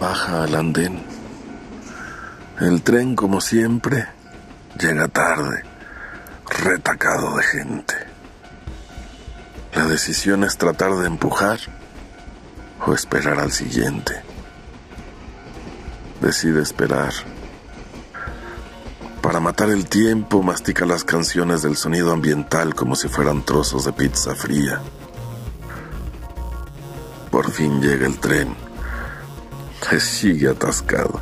Baja al andén. El tren, como siempre, llega tarde, retacado de gente. La decisión es tratar de empujar o esperar al siguiente. Decide esperar. Para matar el tiempo, mastica las canciones del sonido ambiental como si fueran trozos de pizza fría. Por fin llega el tren. Sigue atascado.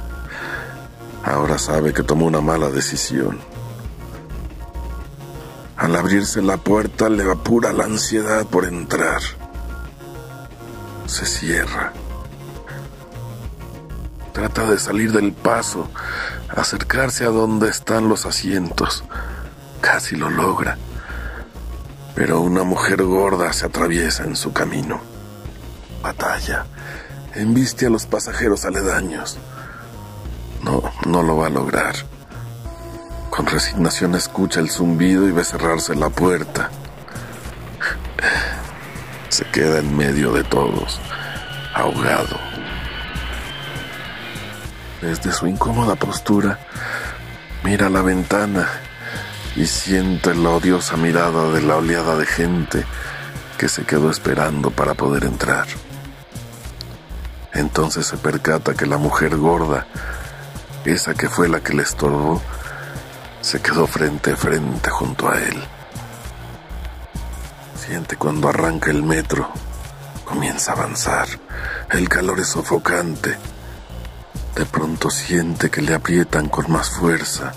Ahora sabe que tomó una mala decisión. Al abrirse la puerta le apura la ansiedad por entrar. Se cierra. Trata de salir del paso, acercarse a donde están los asientos. Casi lo logra. Pero una mujer gorda se atraviesa en su camino. Batalla. Embiste a los pasajeros aledaños. No, no lo va a lograr. Con resignación escucha el zumbido y ve cerrarse la puerta. Se queda en medio de todos, ahogado. Desde su incómoda postura, mira la ventana y siente la odiosa mirada de la oleada de gente que se quedó esperando para poder entrar. Entonces se percata que la mujer gorda, esa que fue la que le estorbó, se quedó frente a frente junto a él. Siente cuando arranca el metro, comienza a avanzar, el calor es sofocante. De pronto siente que le aprietan con más fuerza.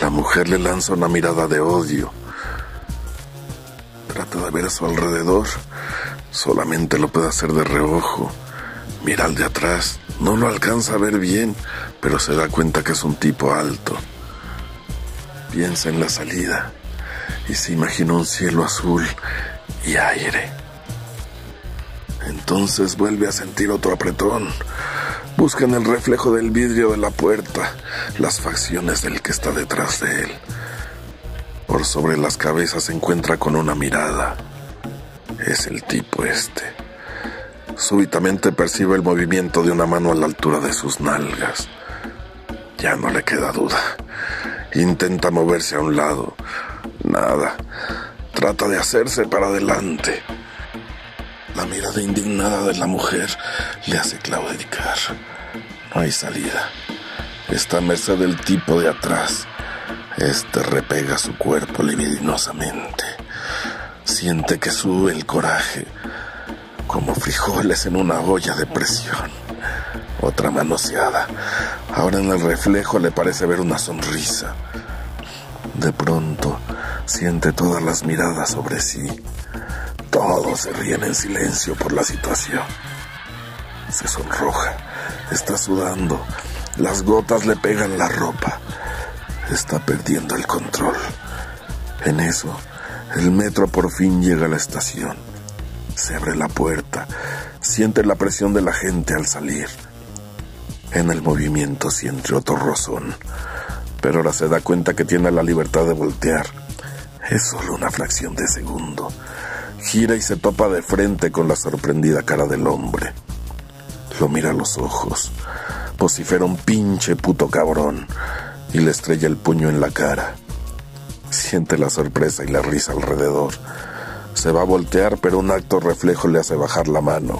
La mujer le lanza una mirada de odio. Trata de ver a su alrededor, solamente lo puede hacer de reojo. Mira al de atrás, no lo alcanza a ver bien, pero se da cuenta que es un tipo alto. Piensa en la salida y se imagina un cielo azul y aire. Entonces vuelve a sentir otro apretón. Busca en el reflejo del vidrio de la puerta las facciones del que está detrás de él. Por sobre las cabezas se encuentra con una mirada. Es el tipo este. Súbitamente percibe el movimiento de una mano a la altura de sus nalgas. Ya no le queda duda. Intenta moverse a un lado. Nada. Trata de hacerse para adelante. La mirada indignada de la mujer le hace claudicar. No hay salida. Está a merced del tipo de atrás. Este repega su cuerpo libidinosamente. Siente que sube el coraje, en una olla de presión. Otra manoseada. Ahora en el reflejo le parece ver una sonrisa. De pronto siente todas las miradas sobre sí. Todos se ríen en silencio por la situación. Se sonroja, está sudando, las gotas le pegan la ropa, está perdiendo el control. En eso, el metro por fin llega a la estación. Se abre la puerta, siente la presión de la gente al salir. En el movimiento siente otro rozón, pero ahora se da cuenta que tiene la libertad de voltear. Es solo una fracción de segundo. Gira y se topa de frente con la sorprendida cara del hombre. Lo mira a los ojos, vocifera un pinche puto cabrón y le estrella el puño en la cara. Siente la sorpresa y la risa alrededor. Se va a voltear, pero un acto reflejo le hace bajar la mano.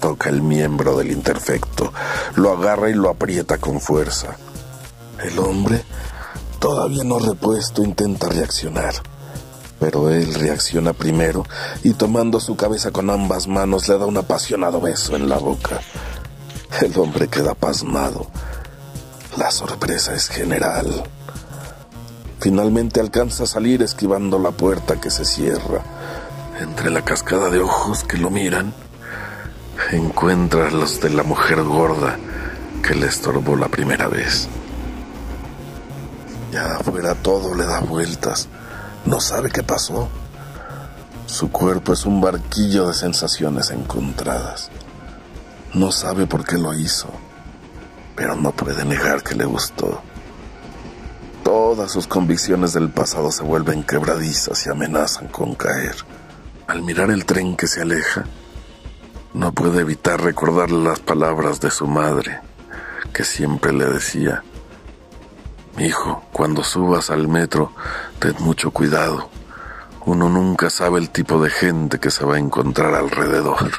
Toca el miembro del interfecto, lo agarra y lo aprieta con fuerza. El hombre, todavía no repuesto, intenta reaccionar. Pero él reacciona primero y tomando su cabeza con ambas manos le da un apasionado beso en la boca. El hombre queda pasmado. La sorpresa es general. Finalmente alcanza a salir esquivando la puerta que se cierra. Entre la cascada de ojos que lo miran, encuentra los de la mujer gorda que le estorbó la primera vez. Ya afuera todo le da vueltas. No sabe qué pasó. Su cuerpo es un barquillo de sensaciones encontradas. No sabe por qué lo hizo, pero no puede negar que le gustó. Todas sus convicciones del pasado se vuelven quebradizas y amenazan con caer. Al mirar el tren que se aleja, No puede evitar recordar las palabras de su madre, que siempre le decía, Hijo, cuando subas al metro, ten mucho cuidado. Uno nunca sabe el tipo de gente que se va a encontrar alrededor.